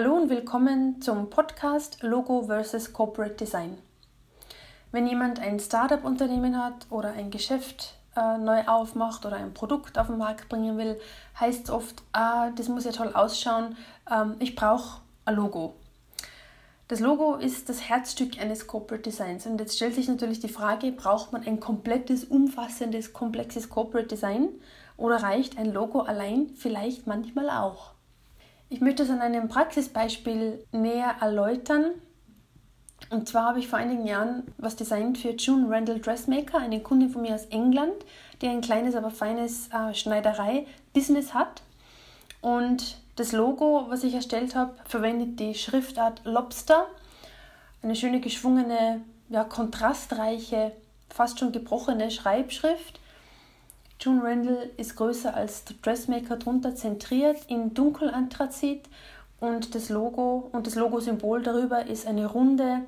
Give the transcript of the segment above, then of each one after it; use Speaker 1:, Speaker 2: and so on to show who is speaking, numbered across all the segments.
Speaker 1: Hallo und willkommen zum Podcast Logo vs. Corporate Design. Wenn jemand ein Startup-Unternehmen hat oder ein Geschäft äh, neu aufmacht oder ein Produkt auf den Markt bringen will, heißt es oft, ah, das muss ja toll ausschauen, ähm, ich brauche ein Logo. Das Logo ist das Herzstück eines Corporate Designs und jetzt stellt sich natürlich die Frage, braucht man ein komplettes, umfassendes, komplexes Corporate Design oder reicht ein Logo allein vielleicht manchmal auch? Ich möchte es an einem Praxisbeispiel näher erläutern. Und zwar habe ich vor einigen Jahren was designt für June Randall Dressmaker, eine Kundin von mir aus England, die ein kleines, aber feines äh, Schneiderei-Business hat. Und das Logo, was ich erstellt habe, verwendet die Schriftart Lobster. Eine schöne, geschwungene, ja, kontrastreiche, fast schon gebrochene Schreibschrift June Randall ist größer als der Dressmaker drunter, zentriert in Dunkelanthrazit und das Logo und das Logo-Symbol darüber ist eine runde,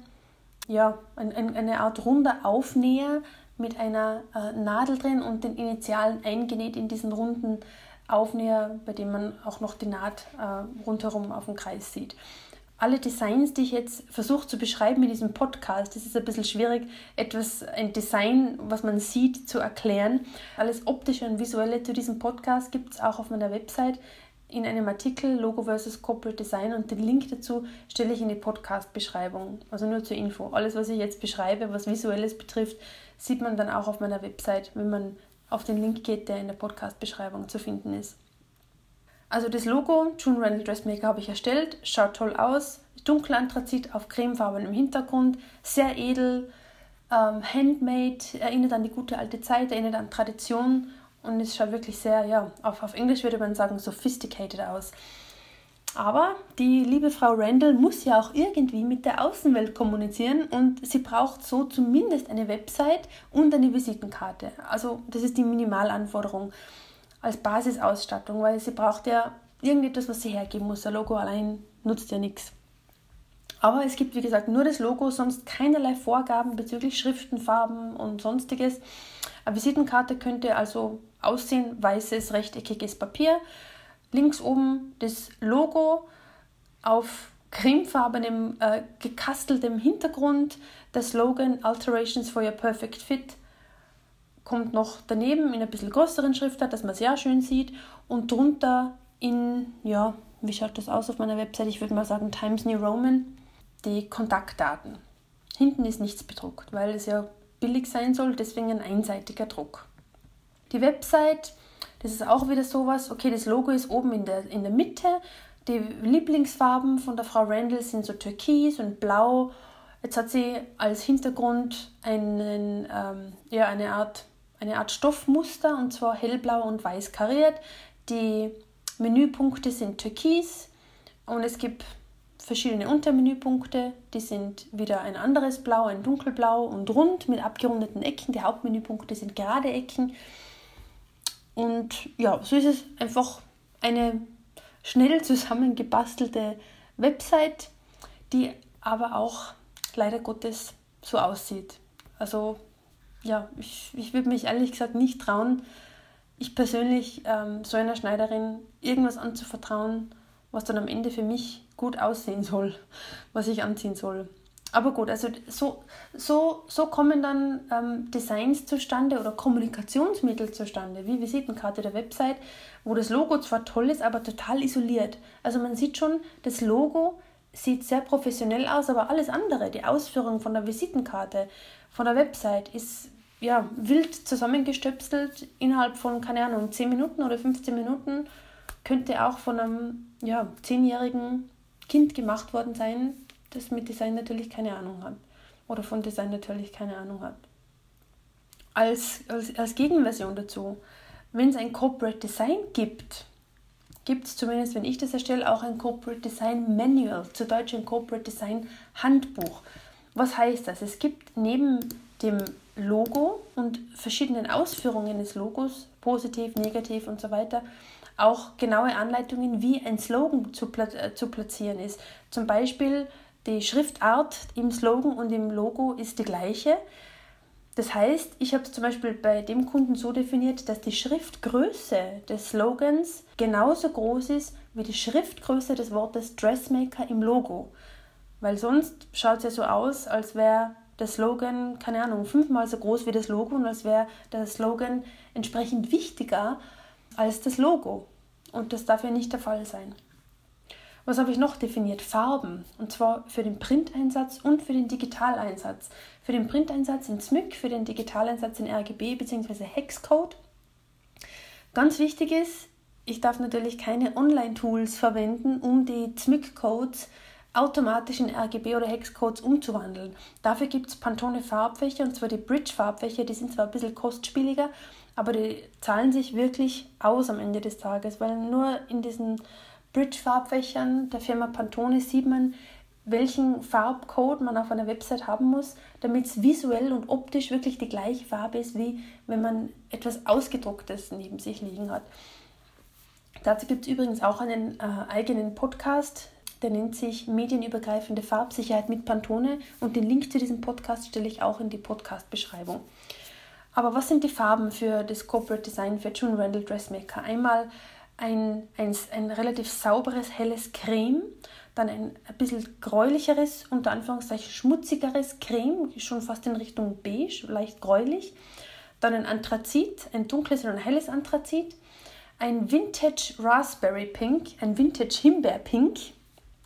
Speaker 1: ja, ein, ein, eine Art runder Aufnäher mit einer äh, Nadel drin und den Initialen eingenäht in diesen runden Aufnäher, bei dem man auch noch die Naht äh, rundherum auf dem Kreis sieht alle Designs, die ich jetzt versuche zu beschreiben in diesem Podcast, das ist ein bisschen schwierig, etwas, ein Design, was man sieht, zu erklären. Alles optische und visuelle zu diesem Podcast gibt es auch auf meiner Website in einem Artikel Logo versus Corporate Design und den Link dazu stelle ich in die Podcast-Beschreibung. Also nur zur Info. Alles, was ich jetzt beschreibe, was Visuelles betrifft, sieht man dann auch auf meiner Website, wenn man auf den Link geht, der in der Podcast-Beschreibung zu finden ist. Also das Logo June Randall Dressmaker habe ich erstellt, schaut toll aus, dunkel Anthrazit auf cremefarbenem Hintergrund, sehr edel, ähm, handmade, erinnert an die gute alte Zeit, erinnert an Tradition. Und es schaut wirklich sehr, ja, auf, auf Englisch würde man sagen, sophisticated aus. Aber die liebe Frau Randall muss ja auch irgendwie mit der Außenwelt kommunizieren und sie braucht so zumindest eine Website und eine Visitenkarte. Also das ist die Minimalanforderung als Basisausstattung, weil sie braucht ja irgendetwas, was sie hergeben muss. Ein Logo allein nutzt ja nichts. Aber es gibt, wie gesagt, nur das Logo, sonst keinerlei Vorgaben bezüglich Schriften, Farben und sonstiges. Eine Visitenkarte könnte also aussehen, weißes, rechteckiges Papier. Links oben das Logo auf cremefarbenem, äh, gekasteltem Hintergrund. Der Slogan Alterations for your perfect fit kommt noch daneben in ein bisschen größeren Schriftart, dass man sehr schön sieht und drunter in, ja, wie schaut das aus auf meiner Website? Ich würde mal sagen Times New Roman, die Kontaktdaten. Hinten ist nichts bedruckt, weil es ja billig sein soll, deswegen ein einseitiger Druck. Die Website, das ist auch wieder sowas, okay, das Logo ist oben in der, in der Mitte, die Lieblingsfarben von der Frau Randall sind so türkis und blau. Jetzt hat sie als Hintergrund einen, ähm, ja, eine Art eine Art Stoffmuster und zwar hellblau und weiß kariert. Die Menüpunkte sind türkis und es gibt verschiedene Untermenüpunkte. Die sind wieder ein anderes Blau, ein dunkelblau und rund mit abgerundeten Ecken. Die Hauptmenüpunkte sind gerade Ecken. Und ja, so ist es einfach eine schnell zusammengebastelte Website, die aber auch leider Gottes so aussieht. Also ja, ich, ich würde mich ehrlich gesagt nicht trauen, ich persönlich ähm, so einer Schneiderin irgendwas anzuvertrauen, was dann am Ende für mich gut aussehen soll, was ich anziehen soll. Aber gut, also so, so, so kommen dann ähm, Designs zustande oder Kommunikationsmittel zustande, wie Visitenkarte der Website, wo das Logo zwar toll ist, aber total isoliert. Also man sieht schon, das Logo sieht sehr professionell aus, aber alles andere, die Ausführung von der Visitenkarte, von der Website ist ja, wild zusammengestöpselt innerhalb von, keine Ahnung, 10 Minuten oder 15 Minuten. Könnte auch von einem ja, 10-jährigen Kind gemacht worden sein, das mit Design natürlich keine Ahnung hat. Oder von Design natürlich keine Ahnung hat. Als, als, als Gegenversion dazu, wenn es ein Corporate Design gibt, gibt es zumindest, wenn ich das erstelle, auch ein Corporate Design Manual, zu Deutsch ein Corporate Design Handbuch. Was heißt das? Es gibt neben dem Logo und verschiedenen Ausführungen des Logos, positiv, negativ und so weiter, auch genaue Anleitungen, wie ein Slogan zu, äh, zu platzieren ist. Zum Beispiel die Schriftart im Slogan und im Logo ist die gleiche. Das heißt, ich habe es zum Beispiel bei dem Kunden so definiert, dass die Schriftgröße des Slogans genauso groß ist wie die Schriftgröße des Wortes Dressmaker im Logo. Weil sonst schaut es ja so aus, als wäre der Slogan, keine Ahnung, fünfmal so groß wie das Logo und als wäre der Slogan entsprechend wichtiger als das Logo. Und das darf ja nicht der Fall sein. Was habe ich noch definiert? Farben. Und zwar für den Printeinsatz und für den Digitaleinsatz. Für den Printeinsatz in SMYK, für den Digitaleinsatz in RGB bzw. Hexcode. Ganz wichtig ist, ich darf natürlich keine Online-Tools verwenden, um die SMYK-Codes automatisch in RGB oder Hexcodes umzuwandeln. Dafür gibt es Pantone Farbfächer und zwar die Bridge Farbfächer, die sind zwar ein bisschen kostspieliger, aber die zahlen sich wirklich aus am Ende des Tages, weil nur in diesen Bridge Farbfächern der Firma Pantone sieht man, welchen Farbcode man auf einer Website haben muss, damit es visuell und optisch wirklich die gleiche Farbe ist, wie wenn man etwas Ausgedrucktes neben sich liegen hat. Dazu gibt es übrigens auch einen äh, eigenen Podcast, der nennt sich Medienübergreifende Farbsicherheit mit Pantone und den Link zu diesem Podcast stelle ich auch in die Podcast-Beschreibung. Aber was sind die Farben für das Corporate Design für June Randall Dressmaker? Einmal ein, ein, ein relativ sauberes, helles Creme, dann ein, ein bisschen gräulicheres, unter Anführungszeichen schmutzigeres Creme, schon fast in Richtung beige, leicht gräulich. Dann ein Anthrazit, ein dunkles und ein helles Anthrazit. Ein Vintage Raspberry Pink, ein Vintage Himbeer Pink,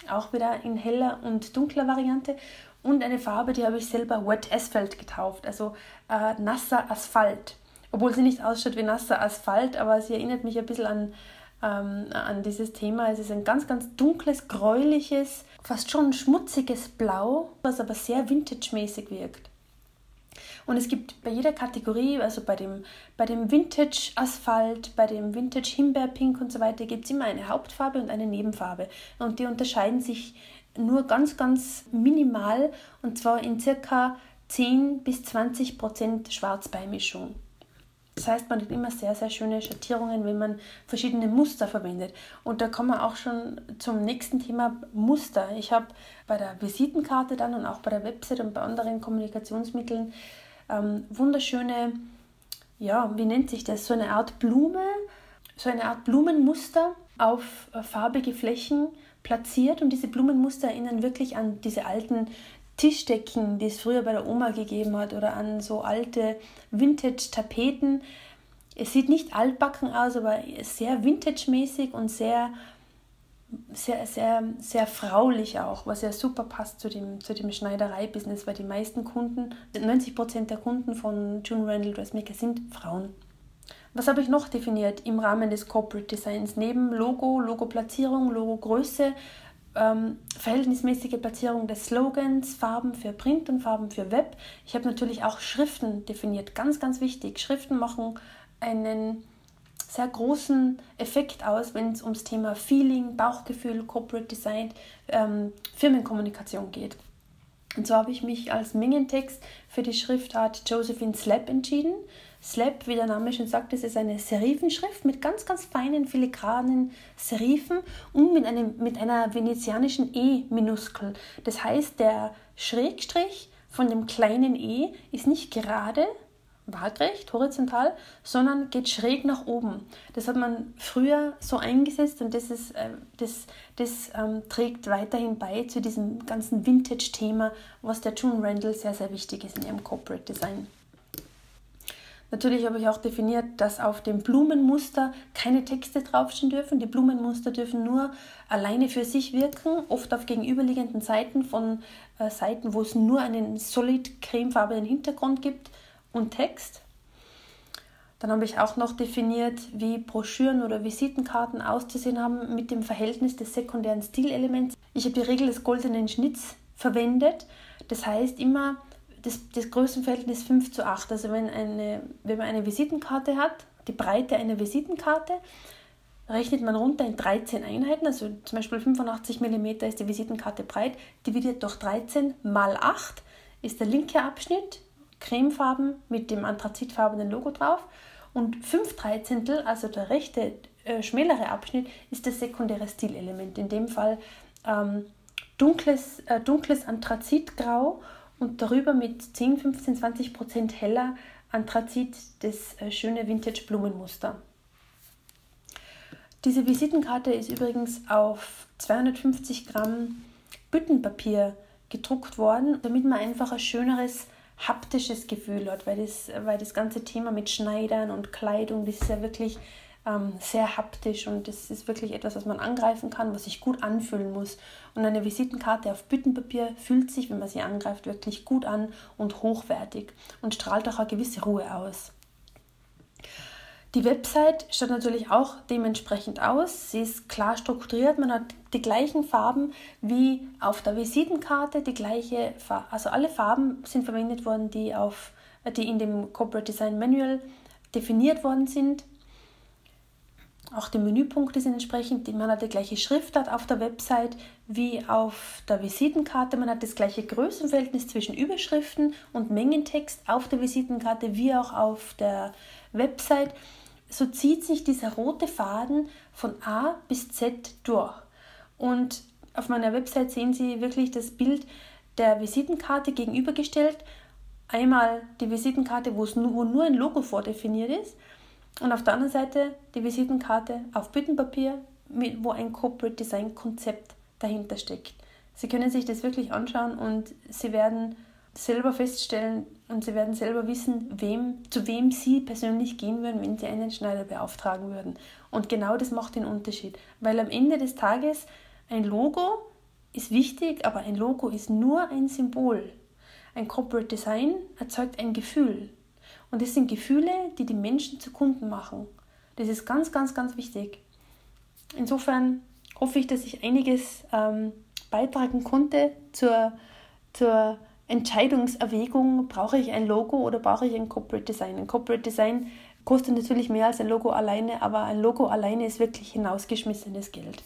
Speaker 1: auch wieder in heller und dunkler Variante. Und eine Farbe, die habe ich selber Wet Asphalt getauft, also äh, nasser Asphalt. Obwohl sie nicht ausschaut wie nasser Asphalt, aber sie erinnert mich ein bisschen an, ähm, an dieses Thema. Es ist ein ganz, ganz dunkles, gräuliches, fast schon schmutziges Blau, was aber sehr vintage-mäßig wirkt. Und es gibt bei jeder Kategorie, also bei dem, bei dem Vintage Asphalt, bei dem Vintage Himbeerpink und so weiter, gibt es immer eine Hauptfarbe und eine Nebenfarbe. Und die unterscheiden sich nur ganz, ganz minimal und zwar in circa 10 bis 20 Prozent Schwarzbeimischung. Das heißt, man hat immer sehr, sehr schöne Schattierungen, wenn man verschiedene Muster verwendet. Und da kommen wir auch schon zum nächsten Thema Muster. Ich habe bei der Visitenkarte dann und auch bei der Website und bei anderen Kommunikationsmitteln ähm, wunderschöne, ja, wie nennt sich das? So eine Art Blume, so eine Art Blumenmuster auf äh, farbige Flächen platziert. Und diese Blumenmuster erinnern wirklich an diese alten Tischdecken, die es früher bei der Oma gegeben hat, oder an so alte Vintage-Tapeten. Es sieht nicht altbacken aus, aber sehr vintage-mäßig und sehr, sehr, sehr, sehr fraulich auch, was ja super passt zu dem, zu dem Schneiderei-Business, weil die meisten Kunden, 90% der Kunden von June Randall Dressmaker sind Frauen. Was habe ich noch definiert im Rahmen des Corporate Designs? Neben Logo, Logo-Platzierung, Logo-Größe ähm, verhältnismäßige Platzierung des Slogans, Farben für Print und Farben für Web. Ich habe natürlich auch Schriften definiert, ganz, ganz wichtig. Schriften machen einen sehr großen Effekt aus, wenn es ums Thema Feeling, Bauchgefühl, Corporate Design, ähm, Firmenkommunikation geht. Und so habe ich mich als Mengentext für die Schriftart Josephine Slap entschieden. Slab, wie der Name schon sagt, das ist eine Serifenschrift mit ganz, ganz feinen filigranen Serifen und mit, einem, mit einer venezianischen E-Minuskel. Das heißt, der Schrägstrich von dem kleinen E ist nicht gerade, waagrecht, horizontal, sondern geht schräg nach oben. Das hat man früher so eingesetzt und das, ist, äh, das, das ähm, trägt weiterhin bei zu diesem ganzen Vintage-Thema, was der June Randall sehr, sehr wichtig ist in ihrem Corporate Design. Natürlich habe ich auch definiert, dass auf dem Blumenmuster keine Texte draufstehen dürfen. Die Blumenmuster dürfen nur alleine für sich wirken, oft auf gegenüberliegenden Seiten von äh, Seiten, wo es nur einen solid cremefarbenen Hintergrund gibt und Text. Dann habe ich auch noch definiert, wie Broschüren oder Visitenkarten auszusehen haben mit dem Verhältnis des sekundären Stilelements. Ich habe die Regel des goldenen Schnitts verwendet. Das heißt, immer das, das Größenverhältnis 5 zu 8. Also wenn, eine, wenn man eine Visitenkarte hat, die Breite einer Visitenkarte, rechnet man runter in 13 Einheiten, also zum Beispiel 85 mm ist die Visitenkarte breit, dividiert durch 13 mal 8 ist der linke Abschnitt, cremefarben mit dem anthrazitfarbenen Logo drauf und 5 Dreizehntel, also der rechte äh, schmälere Abschnitt, ist das sekundäre Stilelement. In dem Fall ähm, dunkles, äh, dunkles Anthrazitgrau und darüber mit 10, 15, 20 Prozent heller Anthrazit das äh, schöne Vintage-Blumenmuster. Diese Visitenkarte ist übrigens auf 250 Gramm Büttenpapier gedruckt worden, damit man einfach ein schöneres haptisches Gefühl hat, weil das, weil das ganze Thema mit Schneidern und Kleidung, das ist ja wirklich ähm, sehr haptisch und das ist wirklich etwas, was man angreifen kann, was sich gut anfühlen muss. Und eine Visitenkarte auf Büttenpapier fühlt sich, wenn man sie angreift, wirklich gut an und hochwertig und strahlt auch eine gewisse Ruhe aus. Die Website schaut natürlich auch dementsprechend aus. Sie ist klar strukturiert. Man hat die gleichen Farben wie auf der Visitenkarte, die gleiche. Also alle Farben sind verwendet worden, die, auf, die in dem Corporate Design Manual definiert worden sind. Auch die Menüpunkte sind entsprechend, man hat die gleiche Schriftart auf der Website wie auf der Visitenkarte. Man hat das gleiche Größenverhältnis zwischen Überschriften und Mengentext auf der Visitenkarte wie auch auf der Website. So zieht sich dieser rote Faden von A bis Z durch. Und auf meiner Website sehen Sie wirklich das Bild der Visitenkarte gegenübergestellt. Einmal die Visitenkarte, wo, nur ein Logo vordefiniert ist und auf der anderen Seite die Visitenkarte auf Büttenpapier, wo ein Corporate Design Konzept dahinter steckt. Sie können sich das wirklich anschauen und Sie werden selber feststellen und Sie werden selber wissen, wem, zu wem Sie persönlich gehen würden, wenn Sie einen Schneider beauftragen würden. Und genau das macht den Unterschied, weil am Ende des Tages ein Logo ist wichtig, aber ein Logo ist nur ein Symbol. Ein Corporate Design erzeugt ein Gefühl. Und das sind Gefühle, die die Menschen zu Kunden machen. Das ist ganz, ganz, ganz wichtig. Insofern hoffe ich, dass ich einiges ähm, beitragen konnte zur, zur Entscheidungserwägung, brauche ich ein Logo oder brauche ich ein Corporate Design. Ein Corporate Design kostet natürlich mehr als ein Logo alleine, aber ein Logo alleine ist wirklich hinausgeschmissenes Geld.